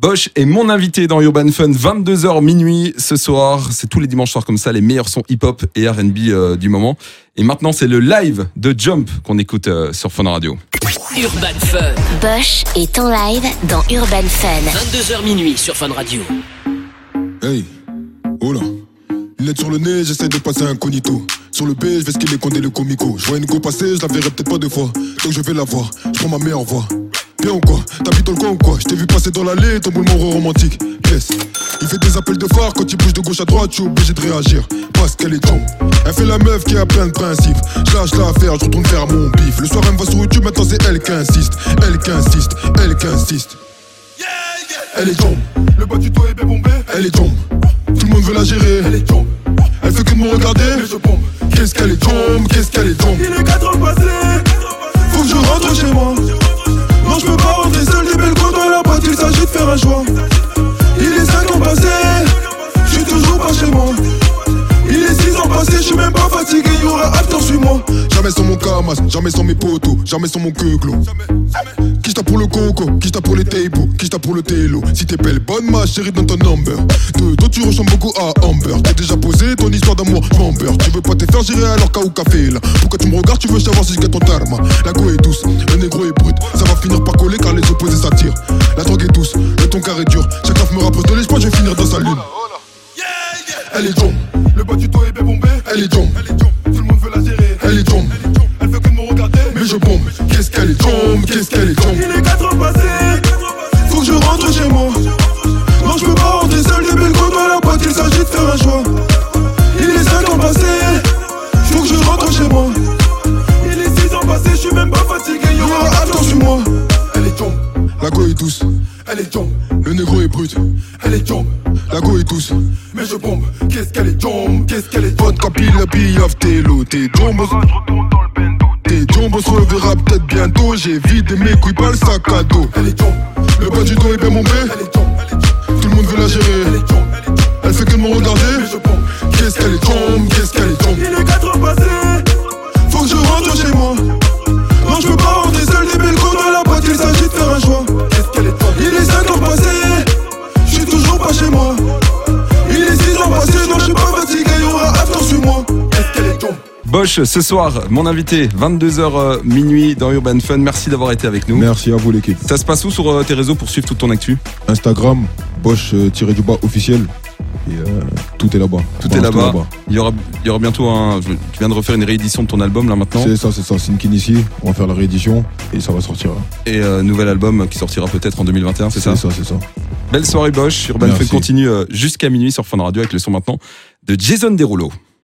Bosch est mon invité dans Urban Fun, 22h minuit ce soir. C'est tous les dimanches soirs comme ça, les meilleurs sons hip-hop et RB euh, du moment. Et maintenant, c'est le live de Jump qu'on écoute euh, sur Fun Radio. Urban Fun, Bosch est en live dans Urban Fun. 22h minuit sur Fun Radio. Hey, oh là. Lunettes sur le nez, j'essaie de passer incognito. Sur le B, je vais skiller condé le comico. Je vois une go passer, je la verrai peut-être pas deux fois. Donc je vais la voir, je prends ma meilleure voix. Bien ou quoi T'habites dans le coin ou quoi Je t'ai vu passer dans l'allée, ton boule romantique. Yes. Il fait des appels de phare quand il bouge de gauche à droite, je suis obligé de réagir. Parce qu'elle est tombe. Elle fait la meuf qui a plein de principes. Je lâche l'affaire, je retourne faire mon bif. Le soir, elle me va sur YouTube, maintenant c'est elle qui insiste. Elle qui insiste, elle qui insiste. Elle est tombe. Le bas du toit est bien bombé. Elle est tombe. Tout le monde veut la gérer. Elle est tombe. Elle fait que de me regarder. Mais je pompe. Qu'est-ce qu'elle est tombe Qu'est-ce qu'elle est tombe Il est 5 ans passé. Je suis toujours pas chez moi. Il est 6 ans passé. Je suis même pas fatigué. Y aura after, suis-moi. Jamais sans mon camas. Jamais sans mes potos. Jamais sans mon queuglo. Qui t'a pour le coco, qui t'a pour les tables, qui t'a pour le télo. Si t'es belle, bonne ma chérie dans ton number. De dos tu ressembles beaucoup à Amber. T'as déjà posé ton histoire d'amour, je m'en beurre. Tu veux pas te faire gérer alors qu'à ou café là. Pourquoi tu me regardes, tu veux savoir si je ton tarma. La go est douce, le négro est brut. Ça va finir par coller car les opposés s'attirent. La drogue est douce, ton carré dur. Chaque meuf me rapproche de l'espoir, je vais finir dans sa lune. Elle est tombe, le bas du toit est bien bombé. Elle est tombe, tout le monde veut la gérer. Elle est tombe, elle veut que de me regarder. Mais je bombe, qu'est-ce qu'elle est tombe, qu'est-ce qu'elle est tombe? Il est 4 ans passé, faut que je rentre chez moi. Non, je peux pas rentrer seul, des belles dans la boîte, il s'agit de faire un choix. Il est 5 ans passé, faut que je rentre chez moi. Il est 6 ans passé, je suis même pas fatigué, y aura attends sur moi. Elle est tombe, la go est douce. Elle est tombe, le négro est brut. Elle est tombe, la go est douce. Mais je bombe, qu'est-ce qu'elle est tombe, qu'est-ce qu'elle est tombe. Vodka, pile, pille, off, t'es low, t'es tombe. T'es tombe, on se reverra peut-être bientôt. J'ai vidé mes couilles, pas le sac à dos. Elle est tombe, le bas du dos est bien bombé. Elle est tombe, tout le monde veut la gérer. Elle est tombe, elle fait que de me regarder. Moi. Il est 6 ans passé, non, je suis pas fatigué, y aura after sur moi. Qu'est-ce qu'elle est tombe? Bosch, ce soir, mon invité, 22h euh, minuit dans Urban Fun. Merci d'avoir été avec nous. Merci à vous l'équipe. Ça se passe où sur euh, tes réseaux pour suivre toute ton actu? Instagram, Bosch euh, tiré du bas officiel. Et euh, tout est là-bas. Tout est là-bas. Il y aura, il y aura bientôt un. je- Tu viens de refaire une réédition de ton album là maintenant. C'est ça, c'est ça. Sinkin ici. On va faire la réédition et ça va sortir. Et euh, nouvel album qui sortira peut-être en 2021, c'est ça? C'est ça, c'est ça. Belle soirée Bosch. Urban. Fun continue euh, jusqu'à minuit sur Fun Radio avec le son maintenant de Jason Derulo.